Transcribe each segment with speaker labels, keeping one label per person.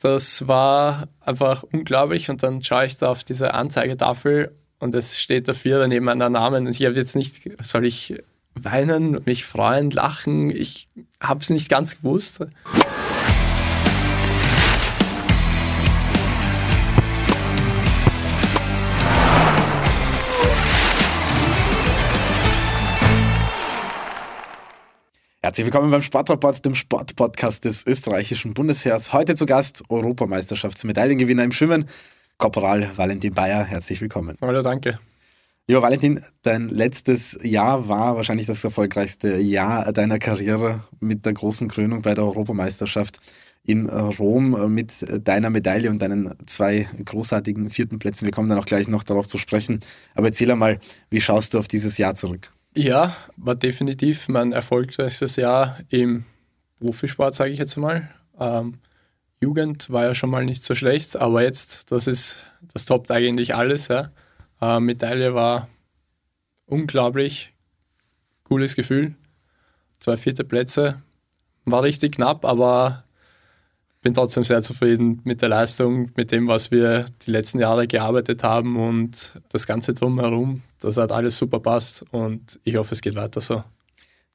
Speaker 1: das war einfach unglaublich. Und dann schaue ich da auf diese Anzeigetafel und es steht dafür neben meinem Namen. Und ich habe jetzt nicht, soll ich weinen, mich freuen, lachen? Ich habe es nicht ganz gewusst.
Speaker 2: Herzlich willkommen beim Sportrapport, dem Sportpodcast des österreichischen Bundesheers. Heute zu Gast Europameisterschaftsmedaillengewinner im Schwimmen, Korporal Valentin Bayer. Herzlich willkommen.
Speaker 1: Hallo, danke.
Speaker 2: Lieber Valentin, dein letztes Jahr war wahrscheinlich das erfolgreichste Jahr deiner Karriere mit der großen Krönung bei der Europameisterschaft in Rom mit deiner Medaille und deinen zwei großartigen vierten Plätzen. Wir kommen dann auch gleich noch darauf zu sprechen. Aber erzähl einmal, wie schaust du auf dieses Jahr zurück?
Speaker 1: Ja, war definitiv mein erfolgreichstes Jahr im Profisport, sage ich jetzt mal. Ähm, Jugend war ja schon mal nicht so schlecht, aber jetzt, das ist, das toppt eigentlich alles. Ja. Äh, Medaille war unglaublich cooles Gefühl. Zwei vierte Plätze war richtig knapp, aber bin trotzdem sehr zufrieden mit der Leistung, mit dem, was wir die letzten Jahre gearbeitet haben und das Ganze drumherum. Das hat alles super passt und ich hoffe, es geht weiter so.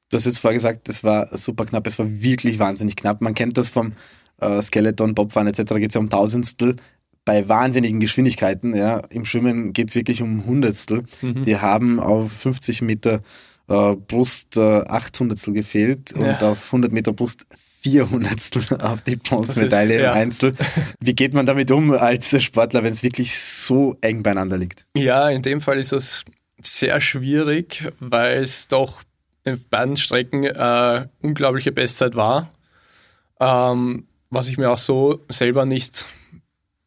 Speaker 2: Du hast jetzt vorher gesagt, es war super knapp, es war wirklich wahnsinnig knapp. Man kennt das vom äh, Skeleton, Bobfahren etc. geht es ja um Tausendstel. Bei wahnsinnigen Geschwindigkeiten, ja, im Schwimmen geht es wirklich um Hundertstel. Mhm. Die haben auf 50 Meter äh, Brust äh, 800 gefehlt ja. und auf 100 Meter Brust 400 auf die Bronzemedaille ja. im Einzel. Wie geht man damit um als Sportler, wenn es wirklich so eng beieinander liegt?
Speaker 1: Ja, in dem Fall ist es sehr schwierig, weil es doch in beiden Strecken äh, unglaubliche Bestzeit war, ähm, was ich mir auch so selber nicht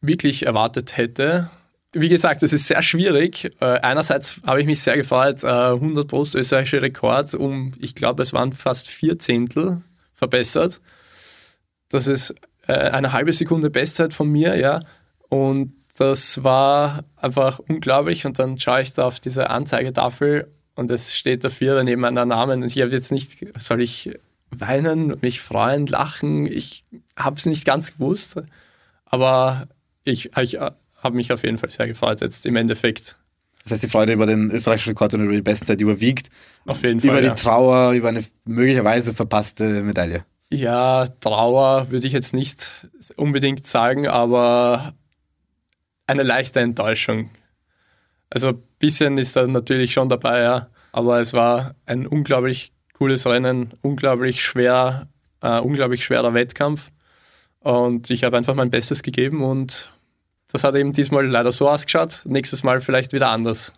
Speaker 1: wirklich erwartet hätte. Wie gesagt, es ist sehr schwierig. Äh, einerseits habe ich mich sehr gefreut, äh, 100 Brust österreichische Rekord um, ich glaube, es waren fast vier Zehntel verbessert. Das ist äh, eine halbe Sekunde Bestzeit von mir, ja. Und das war einfach unglaublich. Und dann schaue ich da auf diese Anzeigetafel und es steht dafür neben meinem Namen. Und ich habe jetzt nicht, soll ich weinen, mich freuen, lachen? Ich habe es nicht ganz gewusst. Aber ich, ich habe mich auf jeden Fall sehr gefreut jetzt im Endeffekt.
Speaker 2: Das heißt, die Freude über den österreichischen Rekord und über die Bestzeit überwiegt.
Speaker 1: Auf jeden Fall.
Speaker 2: Über
Speaker 1: ja.
Speaker 2: die Trauer, über eine möglicherweise verpasste Medaille.
Speaker 1: Ja, Trauer würde ich jetzt nicht unbedingt sagen, aber eine leichte Enttäuschung. Also ein bisschen ist da natürlich schon dabei, ja. Aber es war ein unglaublich cooles Rennen, unglaublich schwer, äh, unglaublich schwerer Wettkampf. Und ich habe einfach mein Bestes gegeben und das hat eben diesmal leider so ausgeschaut. Nächstes Mal vielleicht wieder anders.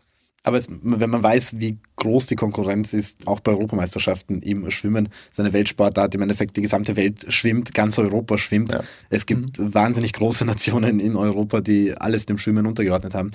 Speaker 2: Aber es, wenn man weiß, wie groß die Konkurrenz ist, auch bei Europameisterschaften im Schwimmen, seine Weltsportart, im Endeffekt die gesamte Welt schwimmt, ganz Europa schwimmt. Ja. Es gibt mhm. wahnsinnig große Nationen in Europa, die alles dem Schwimmen untergeordnet haben.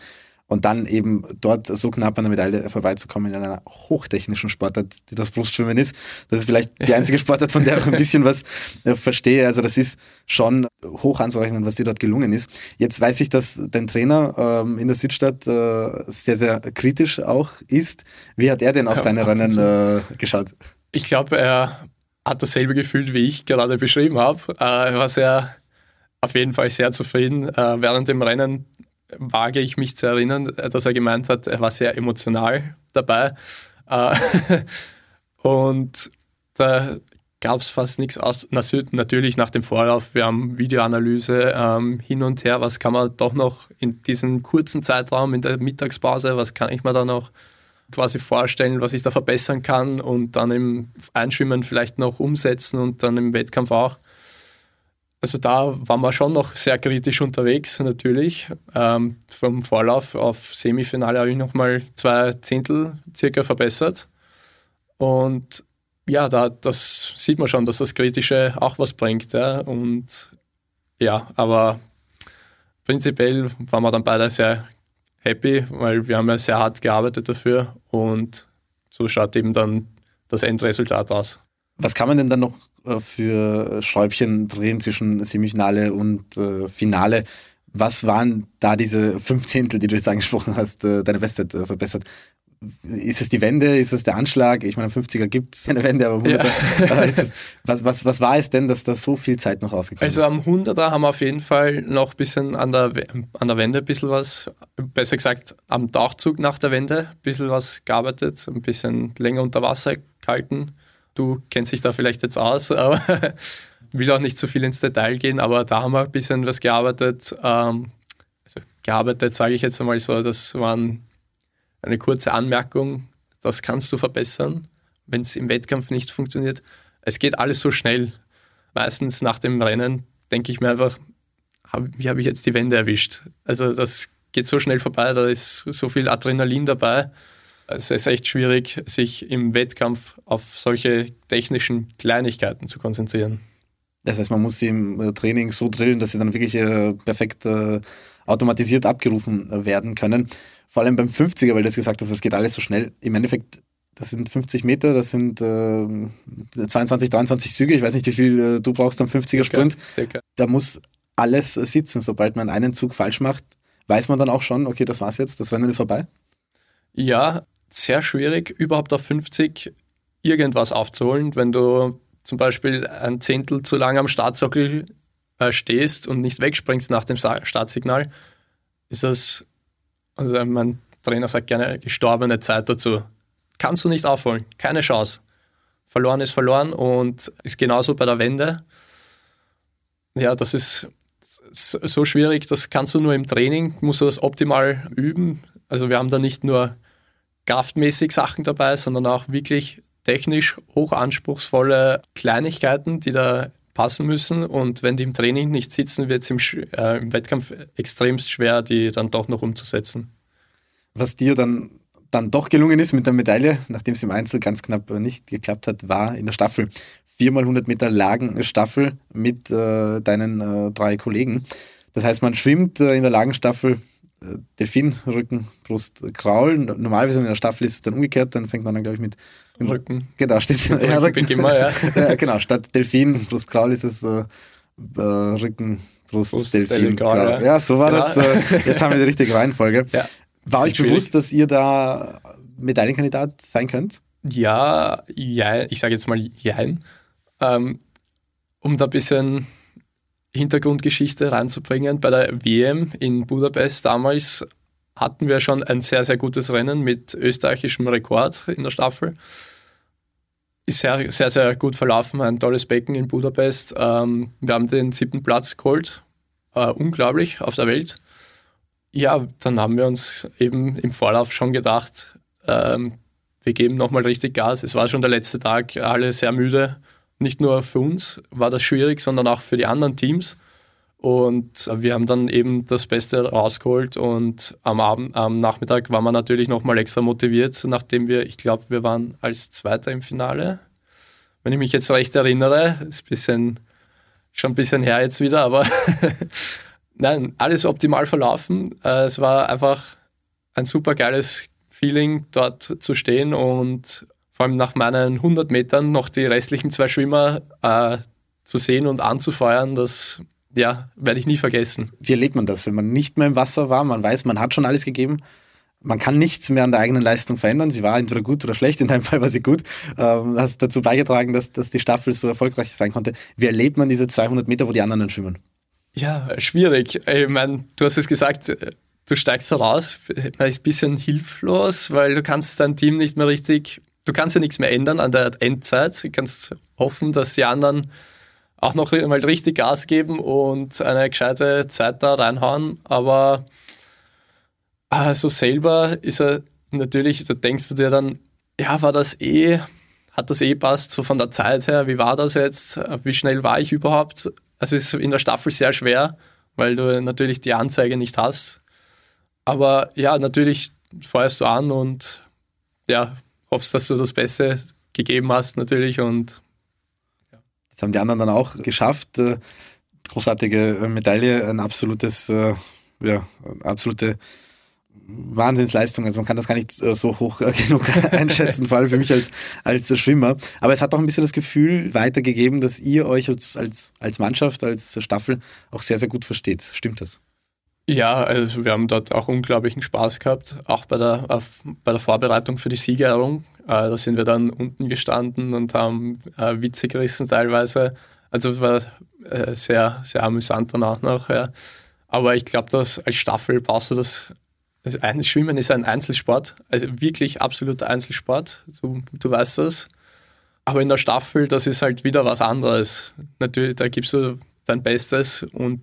Speaker 2: Und dann eben dort so knapp an der Medaille vorbeizukommen in einer hochtechnischen Sportart, die das Brustschwimmen ist. Das ist vielleicht die einzige Sportart, von der ich ein bisschen was äh, verstehe. Also das ist schon hoch anzurechnen, was dir dort gelungen ist. Jetzt weiß ich, dass dein Trainer ähm, in der Südstadt äh, sehr, sehr kritisch auch ist. Wie hat er denn auf ja, deine Rennen äh, geschaut?
Speaker 1: Ich glaube, er hat dasselbe gefühlt, wie ich gerade beschrieben habe. Äh, er war sehr, auf jeden Fall sehr zufrieden. Äh, während dem Rennen wage ich mich zu erinnern, dass er gemeint hat, er war sehr emotional dabei. Äh, und da gab es fast nichts aus. Natürlich nach dem Vorlauf, wir haben Videoanalyse ähm, hin und her, was kann man doch noch in diesem kurzen Zeitraum in der Mittagspause, was kann ich mir da noch quasi vorstellen, was ich da verbessern kann und dann im Einschwimmen vielleicht noch umsetzen und dann im Wettkampf auch. Also da waren wir schon noch sehr kritisch unterwegs, natürlich. Ähm, vom Vorlauf auf Semifinale habe ich nochmal zwei Zehntel circa verbessert. Und ja, da, das sieht man schon, dass das Kritische auch was bringt. Ja. Und ja, aber prinzipiell waren wir dann beide sehr happy, weil wir haben ja sehr hart gearbeitet dafür und so schaut eben dann das Endresultat aus.
Speaker 2: Was kann man denn dann noch für Schräubchen drehen zwischen Semifinale und äh, Finale? Was waren da diese fünf Zehntel, die du jetzt angesprochen hast, äh, deine Bestzeit äh, verbessert? ist es die Wende, ist es der Anschlag? Ich meine, 50er gibt es eine Wende, aber 100er, ja. es, was, was, was war es denn, dass da so viel Zeit noch rausgekommen
Speaker 1: also ist? Also am 100er haben wir auf jeden Fall noch ein bisschen an der, an der Wende ein bisschen was, besser gesagt am Tauchzug nach der Wende ein bisschen was gearbeitet, ein bisschen länger unter Wasser gehalten. Du kennst dich da vielleicht jetzt aus, aber will auch nicht zu viel ins Detail gehen, aber da haben wir ein bisschen was gearbeitet. Ähm, also gearbeitet, sage ich jetzt einmal so, das waren eine kurze Anmerkung, das kannst du verbessern, wenn es im Wettkampf nicht funktioniert. Es geht alles so schnell. Meistens nach dem Rennen denke ich mir einfach, wie habe ich jetzt die Wende erwischt? Also das geht so schnell vorbei, da ist so viel Adrenalin dabei. Es ist echt schwierig, sich im Wettkampf auf solche technischen Kleinigkeiten zu konzentrieren.
Speaker 2: Das heißt, man muss sie im äh, Training so drillen, dass sie dann wirklich äh, perfekt äh, automatisiert abgerufen werden können. Vor allem beim 50er, weil du gesagt hast, es geht alles so schnell. Im Endeffekt, das sind 50 Meter, das sind äh, 22, 23 Züge. Ich weiß nicht, wie viel du brauchst am 50er Sprint. Circa. Da muss alles sitzen. Sobald man einen Zug falsch macht, weiß man dann auch schon, okay, das war's jetzt, das Rennen ist vorbei.
Speaker 1: Ja, sehr schwierig, überhaupt auf 50 irgendwas aufzuholen, wenn du zum Beispiel ein Zehntel zu lang am Startsockel äh, stehst und nicht wegspringst nach dem Startsignal, ist das also mein Trainer sagt gerne gestorbene Zeit dazu. Kannst du nicht aufholen, keine Chance. Verloren ist verloren und ist genauso bei der Wende. Ja, das ist so schwierig, das kannst du nur im Training, musst du das optimal üben. Also wir haben da nicht nur kraftmäßig Sachen dabei, sondern auch wirklich technisch hochanspruchsvolle Kleinigkeiten, die da passen müssen. Und wenn die im Training nicht sitzen, wird es im, äh, im Wettkampf extremst schwer, die dann doch noch umzusetzen.
Speaker 2: Was dir dann, dann doch gelungen ist mit der Medaille, nachdem es im Einzel ganz knapp nicht geklappt hat, war in der Staffel. Viermal 100 Meter Lagenstaffel mit äh, deinen äh, drei Kollegen. Das heißt, man schwimmt äh, in der Lagenstaffel Delfin, Rücken, Brust, Kraul. Normalerweise in der Staffel ist es dann umgekehrt, dann fängt man dann, glaube ich, mit
Speaker 1: Rücken.
Speaker 2: Genau.
Speaker 1: Mit ja, Rücken. Immer, ja.
Speaker 2: ja. Genau, statt Delfin, Brust, Kraul ist es äh, äh, Rücken, Brust, Brust Delfin, Kraul. Ja. ja. so war genau. das. Äh, jetzt haben wir die richtige Reihenfolge. Ja. War euch schwierig. bewusst, dass ihr da Medaillenkandidat sein könnt?
Speaker 1: Ja, ja ich sage jetzt mal jein. Ähm, um da ein bisschen Hintergrundgeschichte reinzubringen, bei der WM in Budapest damals hatten wir schon ein sehr, sehr gutes Rennen mit österreichischem Rekord in der Staffel. Ist sehr, sehr, sehr gut verlaufen, ein tolles Becken in Budapest. Ähm, wir haben den siebten Platz geholt, äh, unglaublich auf der Welt. Ja, dann haben wir uns eben im Vorlauf schon gedacht, ähm, wir geben nochmal richtig Gas. Es war schon der letzte Tag, alle sehr müde. Nicht nur für uns war das schwierig, sondern auch für die anderen Teams. Und wir haben dann eben das Beste rausgeholt und am Abend, am Nachmittag waren wir natürlich nochmal extra motiviert, nachdem wir, ich glaube, wir waren als Zweiter im Finale. Wenn ich mich jetzt recht erinnere, ist ein bisschen, schon ein bisschen her jetzt wieder, aber nein, alles optimal verlaufen. Äh, es war einfach ein super geiles Feeling, dort zu stehen und vor allem nach meinen 100 Metern noch die restlichen zwei Schwimmer äh, zu sehen und anzufeuern, das ja, werde ich nie vergessen.
Speaker 2: Wie erlebt man das, wenn man nicht mehr im Wasser war? Man weiß, man hat schon alles gegeben. Man kann nichts mehr an der eigenen Leistung verändern. Sie war entweder gut oder schlecht. In deinem Fall war sie gut. Ähm, hast dazu beigetragen, dass, dass die Staffel so erfolgreich sein konnte. Wie erlebt man diese 200 Meter, wo die anderen schwimmen?
Speaker 1: Ja, schwierig. Ich meine, du hast es gesagt, du steigst heraus, man ist ein bisschen hilflos, weil du kannst dein Team nicht mehr richtig, du kannst ja nichts mehr ändern an der Endzeit. Du kannst hoffen, dass die anderen auch noch mal richtig Gas geben und eine gescheite Zeit da reinhauen. Aber also selber ist er natürlich, da denkst du dir dann, ja, war das eh, hat das eh passt, so von der Zeit her, wie war das jetzt, wie schnell war ich überhaupt? Es ist in der Staffel sehr schwer, weil du natürlich die Anzeige nicht hast. Aber ja, natürlich feuerst du an und ja, hoffst, dass du das Beste gegeben hast natürlich und
Speaker 2: das haben die anderen dann auch geschafft. Äh, großartige äh, Medaille, ein absolutes, äh, ja, absolute Wahnsinnsleistung. Also man kann das gar nicht so hoch genug einschätzen, vor allem für mich als, als Schwimmer. Aber es hat auch ein bisschen das Gefühl weitergegeben, dass ihr euch als, als, als Mannschaft, als Staffel auch sehr, sehr gut versteht. Stimmt das?
Speaker 1: Ja, also wir haben dort auch unglaublichen Spaß gehabt, auch bei der, auf, bei der Vorbereitung für die Siegerehrung. Äh, da sind wir dann unten gestanden und haben äh, Witze gerissen teilweise. Also es war äh, sehr, sehr amüsant danach noch. Ja. Aber ich glaube, dass als Staffel brauchst du das. Also Schwimmen ist ein Einzelsport, also wirklich absoluter Einzelsport. Du, du weißt das. Aber in der Staffel, das ist halt wieder was anderes. Natürlich, da gibst du dein Bestes und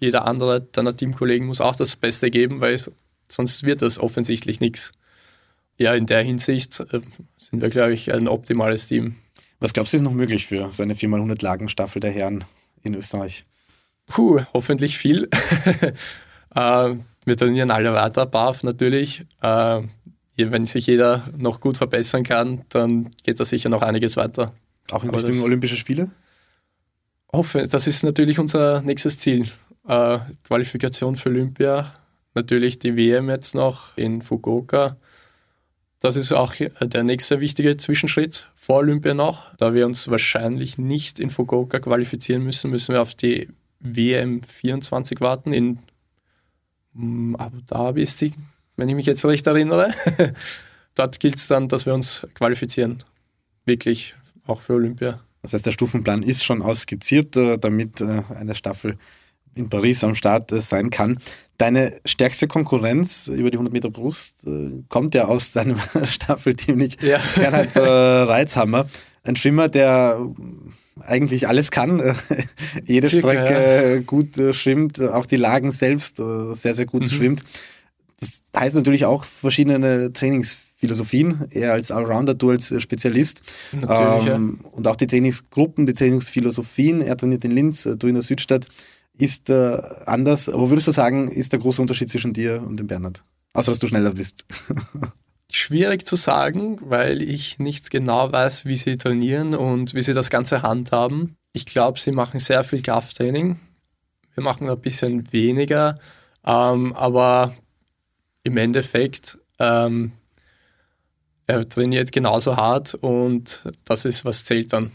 Speaker 1: jeder andere deiner Teamkollegen muss auch das Beste geben, weil sonst wird das offensichtlich nichts. Ja, in der Hinsicht äh, sind wir, glaube ich, ein optimales Team.
Speaker 2: Was glaubst du, ist noch möglich für so eine 4x100 Lagen Staffel der Herren in Österreich?
Speaker 1: Puh, hoffentlich viel. äh, wir trainieren alle weiter, BAF natürlich. Äh, wenn sich jeder noch gut verbessern kann, dann geht da sicher noch einiges weiter.
Speaker 2: Auch in Richtung Olympische Spiele?
Speaker 1: Hoffe, das ist natürlich unser nächstes Ziel. Äh, Qualifikation für Olympia, natürlich die WM jetzt noch in Fukuoka. Das ist auch der nächste wichtige Zwischenschritt vor Olympia noch. Da wir uns wahrscheinlich nicht in Fukuoka qualifizieren müssen, müssen wir auf die WM 24 warten. In hm, Abu Dhabi ist die, wenn ich mich jetzt recht erinnere. Dort gilt es dann, dass wir uns qualifizieren. Wirklich, auch für Olympia.
Speaker 2: Das heißt, der Stufenplan ist schon ausskizziert, äh, damit äh, eine Staffel in Paris am Start äh, sein kann. Deine stärkste Konkurrenz über die 100 Meter Brust kommt ja aus deinem Staffelteam, nicht ja. Bernhard Reizhammer. Ein Schwimmer, der eigentlich alles kann, jede Circa, Strecke ja. gut schwimmt, auch die Lagen selbst sehr, sehr gut mhm. schwimmt. Das heißt natürlich auch verschiedene Trainings Philosophien, er als Allrounder, du als äh, Spezialist. Ähm, ja. Und auch die Trainingsgruppen, die Trainingsphilosophien, er trainiert in Linz, äh, du in der Südstadt, ist äh, anders. Aber würdest du sagen, ist der große Unterschied zwischen dir und dem Bernhard? Außer, dass du schneller bist.
Speaker 1: Schwierig zu sagen, weil ich nicht genau weiß, wie sie trainieren und wie sie das Ganze handhaben. Ich glaube, sie machen sehr viel Krafttraining. Wir machen ein bisschen weniger, ähm, aber im Endeffekt ähm, er trainiert genauso hart und das ist, was zählt dann.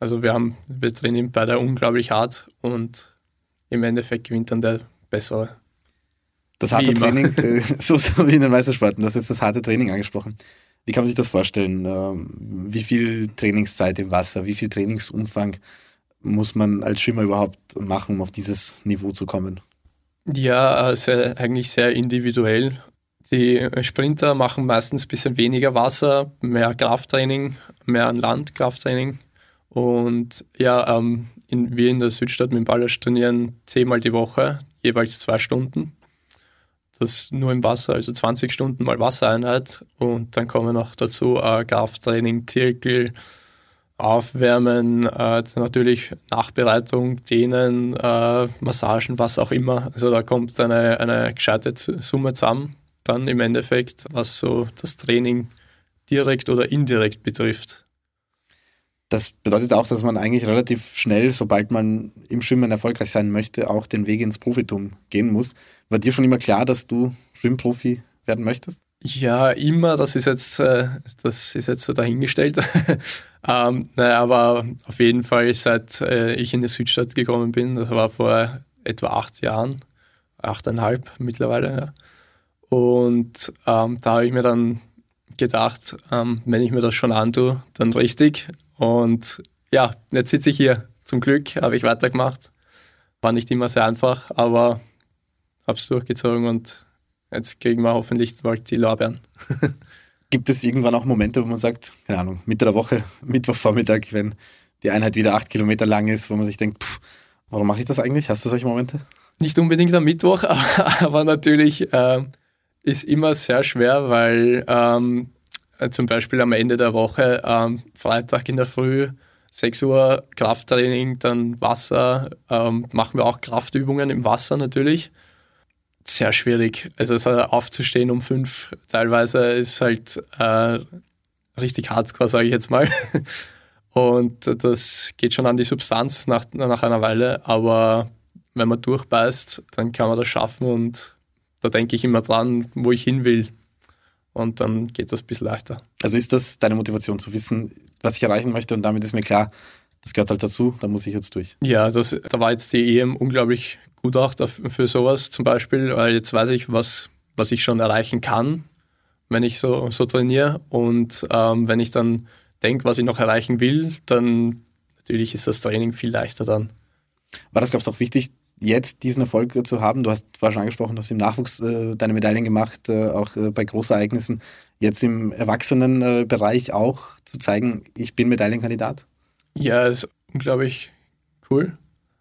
Speaker 1: Also wir haben, wir trainieren beide unglaublich hart und im Endeffekt gewinnt dann der Bessere.
Speaker 2: Das harte Training, äh, so, so, wie in den Meistersporten, du hast jetzt das harte Training angesprochen. Wie kann man sich das vorstellen? Ähm, wie viel Trainingszeit im Wasser, wie viel Trainingsumfang muss man als Schwimmer überhaupt machen, um auf dieses Niveau zu kommen?
Speaker 1: Ja, also eigentlich sehr individuell. Die Sprinter machen meistens ein bisschen weniger Wasser, mehr Krafttraining, mehr an Land Krafttraining. Und ja, ähm, in, wir in der Südstadt mit dem Ballast trainieren zehnmal die Woche, jeweils zwei Stunden. Das nur im Wasser, also 20 Stunden mal Wassereinheit. Und dann kommen noch dazu äh, Krafttraining, Zirkel, Aufwärmen, äh, natürlich Nachbereitung, Dehnen, äh, Massagen, was auch immer. Also da kommt eine, eine gescheite Summe zusammen dann im Endeffekt, was so das Training direkt oder indirekt betrifft.
Speaker 2: Das bedeutet auch, dass man eigentlich relativ schnell, sobald man im Schwimmen erfolgreich sein möchte, auch den Weg ins Profitum gehen muss. War dir schon immer klar, dass du Schwimmprofi werden möchtest?
Speaker 1: Ja, immer. Das ist jetzt, äh, das ist jetzt so dahingestellt. ähm, naja, aber auf jeden Fall, seit äh, ich in die Südstadt gekommen bin, das war vor etwa acht Jahren, achteinhalb mittlerweile, ja, und ähm, da habe ich mir dann gedacht, ähm, wenn ich mir das schon antue, dann richtig. Und ja, jetzt sitze ich hier. Zum Glück habe ich weitergemacht. War nicht immer sehr einfach, aber habe es durchgezogen und jetzt kriegen wir hoffentlich bald die Lorbeeren.
Speaker 2: Gibt es irgendwann auch Momente, wo man sagt, keine Ahnung, Mitte der Woche, Mittwochvormittag, wenn die Einheit wieder acht Kilometer lang ist, wo man sich denkt, pff, warum mache ich das eigentlich? Hast du solche Momente?
Speaker 1: Nicht unbedingt am Mittwoch, aber natürlich äh, ist immer sehr schwer, weil ähm, zum Beispiel am Ende der Woche, ähm, Freitag in der Früh, 6 Uhr Krafttraining, dann Wasser, ähm, machen wir auch Kraftübungen im Wasser natürlich. Sehr schwierig. Also aufzustehen um fünf teilweise ist halt äh, richtig hardcore, sage ich jetzt mal. Und das geht schon an die Substanz nach, nach einer Weile, aber wenn man durchbeißt, dann kann man das schaffen und da denke ich immer dran, wo ich hin will. Und dann geht das ein bisschen leichter.
Speaker 2: Also ist das deine Motivation zu wissen, was ich erreichen möchte und damit ist mir klar, das gehört halt dazu, da muss ich jetzt durch.
Speaker 1: Ja, das, da war jetzt die EM unglaublich gut auch für sowas zum Beispiel, weil jetzt weiß ich, was, was ich schon erreichen kann, wenn ich so, so trainiere. Und ähm, wenn ich dann denke, was ich noch erreichen will, dann natürlich ist das Training viel leichter dann.
Speaker 2: War das, glaubst du, auch wichtig, jetzt diesen Erfolg zu haben? Du hast vorher schon angesprochen, du hast im Nachwuchs äh, deine Medaillen gemacht, äh, auch äh, bei Großereignissen. Jetzt im Erwachsenenbereich auch zu zeigen, ich bin Medaillenkandidat?
Speaker 1: Ja, ist unglaublich cool.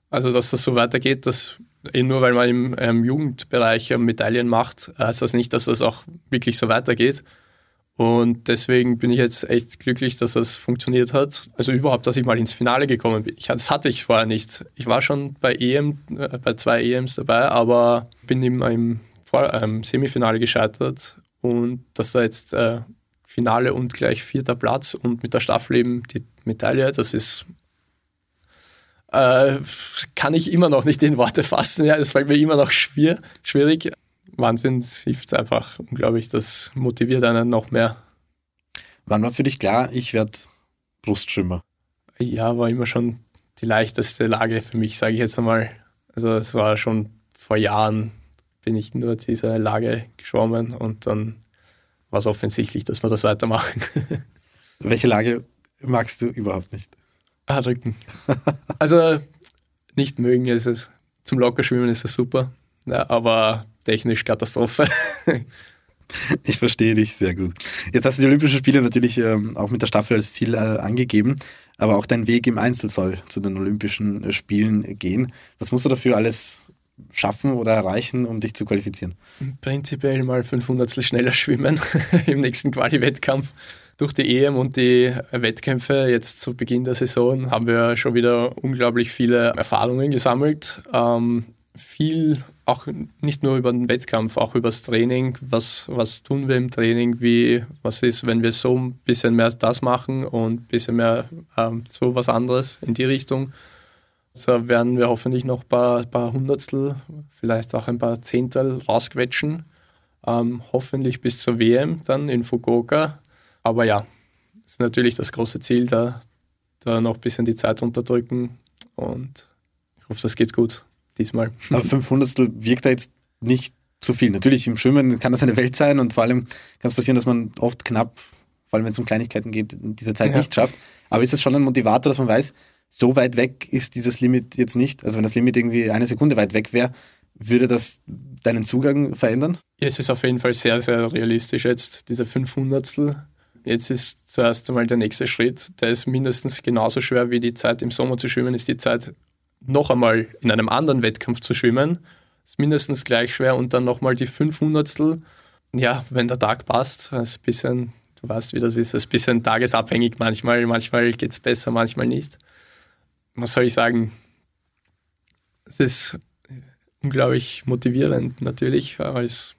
Speaker 1: Also, dass das so weitergeht, dass eh nur weil man im ähm, Jugendbereich ähm, Medaillen macht, heißt das nicht, dass das auch wirklich so weitergeht. Und deswegen bin ich jetzt echt glücklich, dass das funktioniert hat. Also überhaupt, dass ich mal ins Finale gekommen bin. Ich, das hatte ich vorher nicht. Ich war schon bei EM, äh, bei zwei EMs dabei, aber bin immer im Vor ähm, Semifinale gescheitert. Und das war jetzt äh, Finale und gleich vierter Platz und mit der Staffel eben die Medaille, das ist äh, kann ich immer noch nicht in Worte fassen. Ja, es fällt mir immer noch schwer, schwierig. Wahnsinn hilft einfach unglaublich. Das motiviert einen noch mehr.
Speaker 2: Wann war für dich klar, ich werde Brustschwimmer?
Speaker 1: Ja, war immer schon die leichteste Lage für mich, sage ich jetzt einmal. Also es war schon vor Jahren, bin ich nur diese Lage geschwommen und dann war es offensichtlich, dass wir das weitermachen.
Speaker 2: Welche Lage magst du überhaupt nicht?
Speaker 1: Ah, Rücken. also nicht mögen ist es. Zum Lockerschwimmen ist es super, ja, aber technisch Katastrophe.
Speaker 2: ich verstehe dich sehr gut. Jetzt hast du die Olympischen Spiele natürlich ähm, auch mit der Staffel als Ziel äh, angegeben, aber auch dein Weg im Einzel soll zu den Olympischen äh, Spielen gehen. Was musst du dafür alles schaffen oder erreichen, um dich zu qualifizieren?
Speaker 1: Prinzipiell mal 500 schneller schwimmen im nächsten Quali-Wettkampf durch die EM und die Wettkämpfe jetzt zu Beginn der Saison haben wir schon wieder unglaublich viele Erfahrungen gesammelt. Ähm, viel auch nicht nur über den Wettkampf, auch über das Training. Was, was tun wir im Training? Wie, was ist, wenn wir so ein bisschen mehr das machen und ein bisschen mehr ähm, so was anderes in die Richtung? Da werden wir hoffentlich noch ein paar, paar Hundertstel, vielleicht auch ein paar Zehntel rausquetschen. Ähm, hoffentlich bis zur WM dann in Fukuoka. Aber ja, ist natürlich das große Ziel, da, da noch ein bisschen die Zeit unterdrücken und ich hoffe, das geht gut diesmal.
Speaker 2: Aber 500 wirkt da jetzt nicht so viel. Natürlich im Schwimmen kann das eine Welt sein und vor allem kann es passieren, dass man oft knapp, vor allem wenn es um Kleinigkeiten geht, diese Zeit ja. nicht schafft. Aber ist es schon ein Motivator, dass man weiß, so weit weg ist dieses Limit jetzt nicht? Also wenn das Limit irgendwie eine Sekunde weit weg wäre, würde das deinen Zugang verändern?
Speaker 1: Ja, es ist auf jeden Fall sehr, sehr realistisch jetzt, diese 500 Jetzt ist zuerst einmal der nächste Schritt, der ist mindestens genauso schwer wie die Zeit im Sommer zu schwimmen, ist die Zeit noch einmal in einem anderen Wettkampf zu schwimmen. Ist mindestens gleich schwer und dann nochmal die 500 Ja, wenn der Tag passt, ist ein bisschen, du weißt, wie das ist, ist ein bisschen tagesabhängig manchmal. Manchmal geht es besser, manchmal nicht. Was soll ich sagen? Es ist unglaublich motivierend natürlich, es,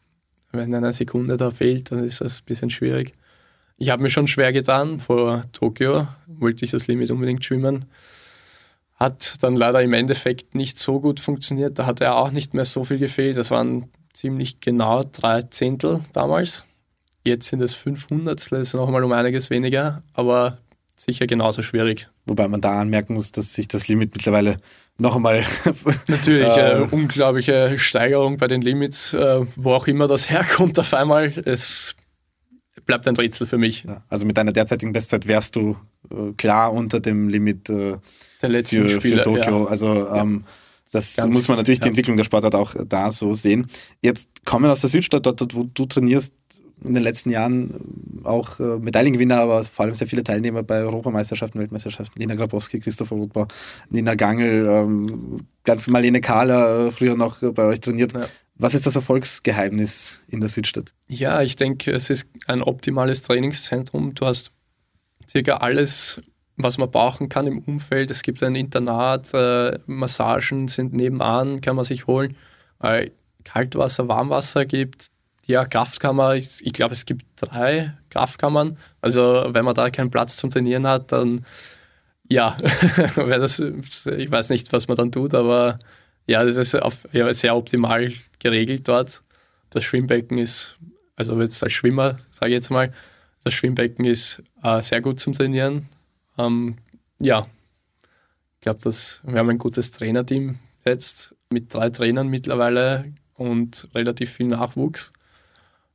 Speaker 1: wenn eine Sekunde da fehlt, dann ist das ein bisschen schwierig. Ich habe mir schon schwer getan vor Tokio, wollte ich das Limit unbedingt schwimmen. Hat dann leider im Endeffekt nicht so gut funktioniert. Da hat er auch nicht mehr so viel gefehlt. Das waren ziemlich genau drei Zehntel damals. Jetzt sind es 500, das ist nochmal um einiges weniger, aber sicher genauso schwierig.
Speaker 2: Wobei man da anmerken muss, dass sich das Limit mittlerweile noch einmal.
Speaker 1: Natürlich, äh, unglaubliche Steigerung bei den Limits, äh, wo auch immer das herkommt auf einmal. Es bleibt ein Rätsel für mich.
Speaker 2: Ja, also mit deiner derzeitigen Bestzeit wärst du äh, klar unter dem Limit äh,
Speaker 1: der letzten
Speaker 2: für,
Speaker 1: Spiele,
Speaker 2: für Tokio. Ja. Also ähm, das Ganz muss man natürlich die Entwicklung der Sportart auch da so sehen. Jetzt kommen aus der Südstadt, dort, dort wo du trainierst, in den letzten Jahren auch äh, Medaillengewinner, aber vor allem sehr viele Teilnehmer bei Europameisterschaften, Weltmeisterschaften. Nina Grabowski, Christopher Rothbau, Nina Gangel, ähm, ganz Marlene Kahler, äh, früher noch bei euch trainiert. Ja. Was ist das Erfolgsgeheimnis in der Südstadt?
Speaker 1: Ja, ich denke, es ist ein optimales Trainingszentrum. Du hast circa alles, was man brauchen kann im Umfeld. Es gibt ein Internat, äh, Massagen sind nebenan, kann man sich holen. Äh, Kaltwasser, Warmwasser gibt. Ja, Kraftkammer, ich, ich glaube, es gibt drei Kraftkammern. Also, wenn man da keinen Platz zum Trainieren hat, dann ja, das, ich weiß nicht, was man dann tut, aber ja, das ist auf, ja, sehr optimal geregelt dort. Das Schwimmbecken ist, also jetzt als Schwimmer, sage ich jetzt mal, das Schwimmbecken ist äh, sehr gut zum Trainieren. Ähm, ja, glaube, wir haben ein gutes Trainerteam jetzt mit drei Trainern mittlerweile und relativ viel Nachwuchs.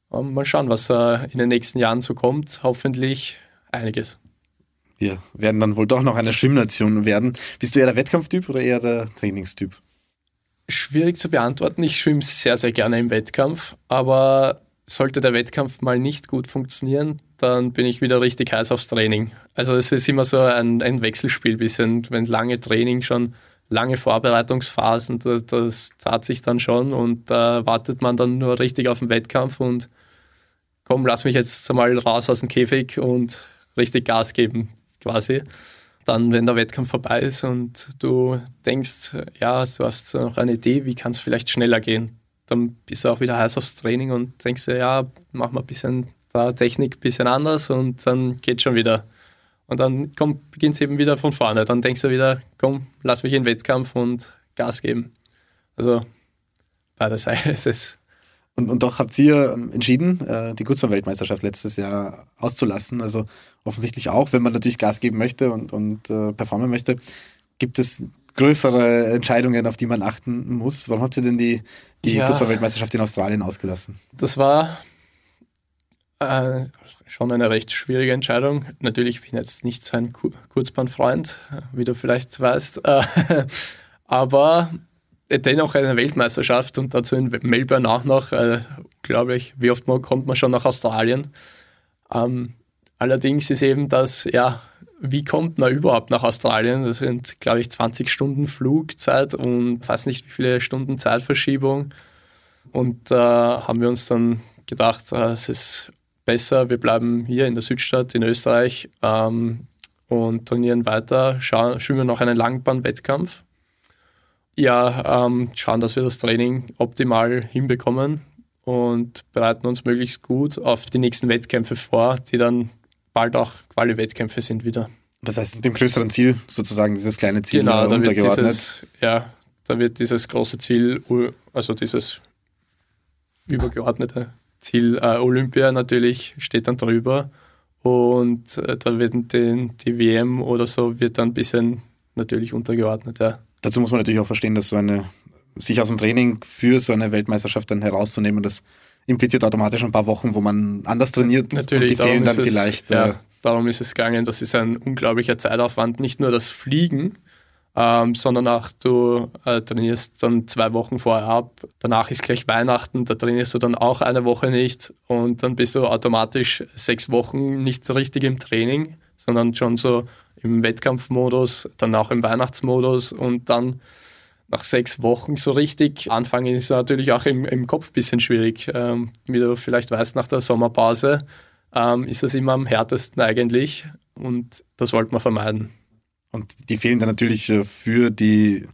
Speaker 1: Um, mal schauen, was uh, in den nächsten Jahren so kommt. Hoffentlich einiges.
Speaker 2: Wir werden dann wohl doch noch eine Schwimmnation werden. Bist du eher der Wettkampftyp oder eher der Trainingstyp?
Speaker 1: Schwierig zu beantworten. Ich schwimme sehr, sehr gerne im Wettkampf, aber sollte der Wettkampf mal nicht gut funktionieren, dann bin ich wieder richtig heiß aufs Training. Also es ist immer so ein, ein Wechselspiel bisschen, wenn lange Training schon, lange Vorbereitungsphasen, das, das zahlt sich dann schon und da äh, wartet man dann nur richtig auf den Wettkampf und komm, lass mich jetzt mal raus aus dem Käfig und richtig Gas geben quasi. Dann, wenn der Wettkampf vorbei ist und du denkst, ja, du hast noch eine Idee, wie kann es vielleicht schneller gehen, dann bist du auch wieder heiß aufs Training und denkst dir, ja, mach mal ein bisschen da Technik ein bisschen anders und dann geht schon wieder. Und dann beginnt es eben wieder von vorne. Dann denkst du wieder, komm, lass mich in den Wettkampf und Gas geben. Also beides ist es.
Speaker 2: Und, und doch habt ihr ähm, entschieden, äh, die Kurzbahn-Weltmeisterschaft letztes Jahr auszulassen. Also offensichtlich auch, wenn man natürlich Gas geben möchte und, und äh, performen möchte, gibt es größere Entscheidungen, auf die man achten muss. Warum habt ihr denn die, die ja, Kurzbahn-Weltmeisterschaft in Australien ausgelassen?
Speaker 1: Das war äh, schon eine recht schwierige Entscheidung. Natürlich bin ich jetzt nicht so ein Kurzbahnfreund, wie du vielleicht weißt. Äh, aber dennoch eine Weltmeisterschaft und dazu in Melbourne auch noch, äh, glaube ich, wie oft man, kommt man schon nach Australien. Ähm, allerdings ist eben das, ja, wie kommt man überhaupt nach Australien? Das sind, glaube ich, 20 Stunden Flugzeit und fast nicht wie viele Stunden Zeitverschiebung. Und da äh, haben wir uns dann gedacht, äh, es ist besser, wir bleiben hier in der Südstadt in Österreich ähm, und trainieren weiter, schauen, schwimmen noch einen Langbahnwettkampf. Ja, ähm, schauen, dass wir das Training optimal hinbekommen und bereiten uns möglichst gut auf die nächsten Wettkämpfe vor, die dann bald auch Quali-Wettkämpfe sind wieder.
Speaker 2: Das heißt, dem größeren Ziel sozusagen, dieses kleine Ziel
Speaker 1: genau, da wird dieses, ja, da wird dieses große Ziel, also dieses übergeordnete Ziel äh, Olympia natürlich steht dann drüber und äh, da wird den, die WM oder so wird dann ein bisschen natürlich untergeordnet, ja.
Speaker 2: Dazu muss man natürlich auch verstehen, dass so eine, sich aus dem Training für so eine Weltmeisterschaft dann herauszunehmen, das impliziert automatisch ein paar Wochen, wo man anders trainiert
Speaker 1: natürlich,
Speaker 2: und die fehlen dann
Speaker 1: es,
Speaker 2: vielleicht.
Speaker 1: Ja, äh, darum ist es gegangen. Das ist ein unglaublicher Zeitaufwand. Nicht nur das Fliegen, ähm, sondern auch du äh, trainierst dann zwei Wochen vorher ab. Danach ist gleich Weihnachten, da trainierst du dann auch eine Woche nicht und dann bist du automatisch sechs Wochen nicht richtig im Training, sondern schon so im Wettkampfmodus, dann auch im Weihnachtsmodus und dann nach sechs Wochen so richtig anfangen ist natürlich auch im, im Kopf ein bisschen schwierig. Ähm, wie du vielleicht weißt, nach der Sommerpause ähm, ist das immer am härtesten eigentlich und das wollte man vermeiden.
Speaker 2: Und die fehlen dann natürlich äh, für die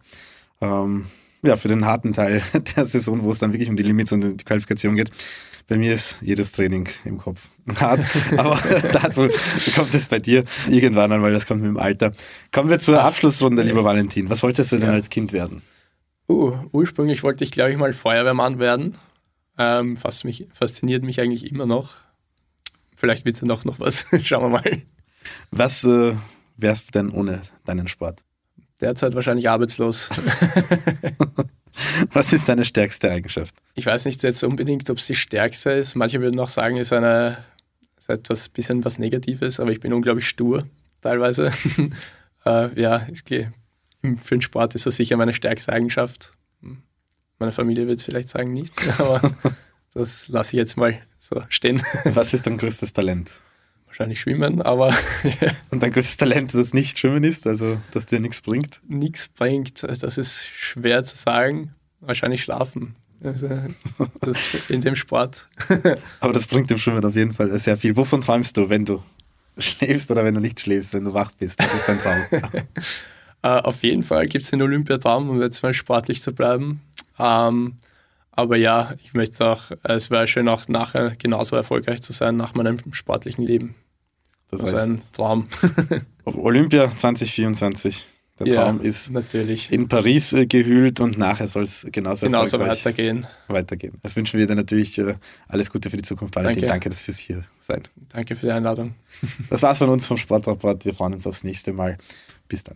Speaker 2: ähm, ja, für den harten Teil der Saison, wo es dann wirklich um die Limits und die Qualifikation geht. Bei mir ist jedes Training im Kopf hart, aber dazu kommt es bei dir irgendwann an, weil das kommt mit dem Alter. Kommen wir zur Abschlussrunde, lieber Valentin. Was wolltest du denn ja. als Kind werden?
Speaker 1: Uh, ursprünglich wollte ich, glaube ich, mal Feuerwehrmann werden. Ähm, mich, fasziniert mich eigentlich immer noch. Vielleicht wird es ja noch, noch was. Schauen wir mal.
Speaker 2: Was äh, wärst du denn ohne deinen Sport?
Speaker 1: Derzeit wahrscheinlich arbeitslos.
Speaker 2: Was ist deine stärkste Eigenschaft?
Speaker 1: Ich weiß nicht jetzt unbedingt, ob es die stärkste ist. Manche würden auch sagen, es ist, eine, ist etwas bisschen was Negatives, aber ich bin unglaublich stur teilweise. äh, ja, für den Sport ist das sicher meine stärkste Eigenschaft. Meine Familie wird vielleicht sagen nicht, aber das lasse ich jetzt mal so stehen.
Speaker 2: Was ist dein größtes Talent?
Speaker 1: Wahrscheinlich schwimmen, aber.
Speaker 2: Und dein größtes Talent, das nicht schwimmen ist, also dass dir nichts bringt?
Speaker 1: Nichts bringt, das ist schwer zu sagen. Wahrscheinlich schlafen. Also in dem Sport.
Speaker 2: aber das bringt dem Schwimmen auf jeden Fall sehr viel. Wovon träumst du, wenn du schläfst oder wenn du nicht schläfst, wenn du wach bist? Das ist dein Traum.
Speaker 1: uh, auf jeden Fall gibt es den Olympiatraum, um jetzt mal sportlich zu bleiben. Um, ähm, aber ja, ich möchte auch, es wäre schön auch nachher genauso erfolgreich zu sein nach meinem sportlichen Leben. Das, das heißt, ein Traum.
Speaker 2: Olympia 2024. Der ja, Traum ist
Speaker 1: natürlich.
Speaker 2: in Paris äh, gehüllt und nachher soll es genauso,
Speaker 1: genauso weitergehen.
Speaker 2: weitergehen. Das wünschen wir dir natürlich äh, alles Gute für die Zukunft, Valentin. Danke, Danke dass fürs hier sein.
Speaker 1: Danke für die Einladung.
Speaker 2: Das war's von uns vom Sportrapport. Wir freuen uns aufs nächste Mal. Bis dann.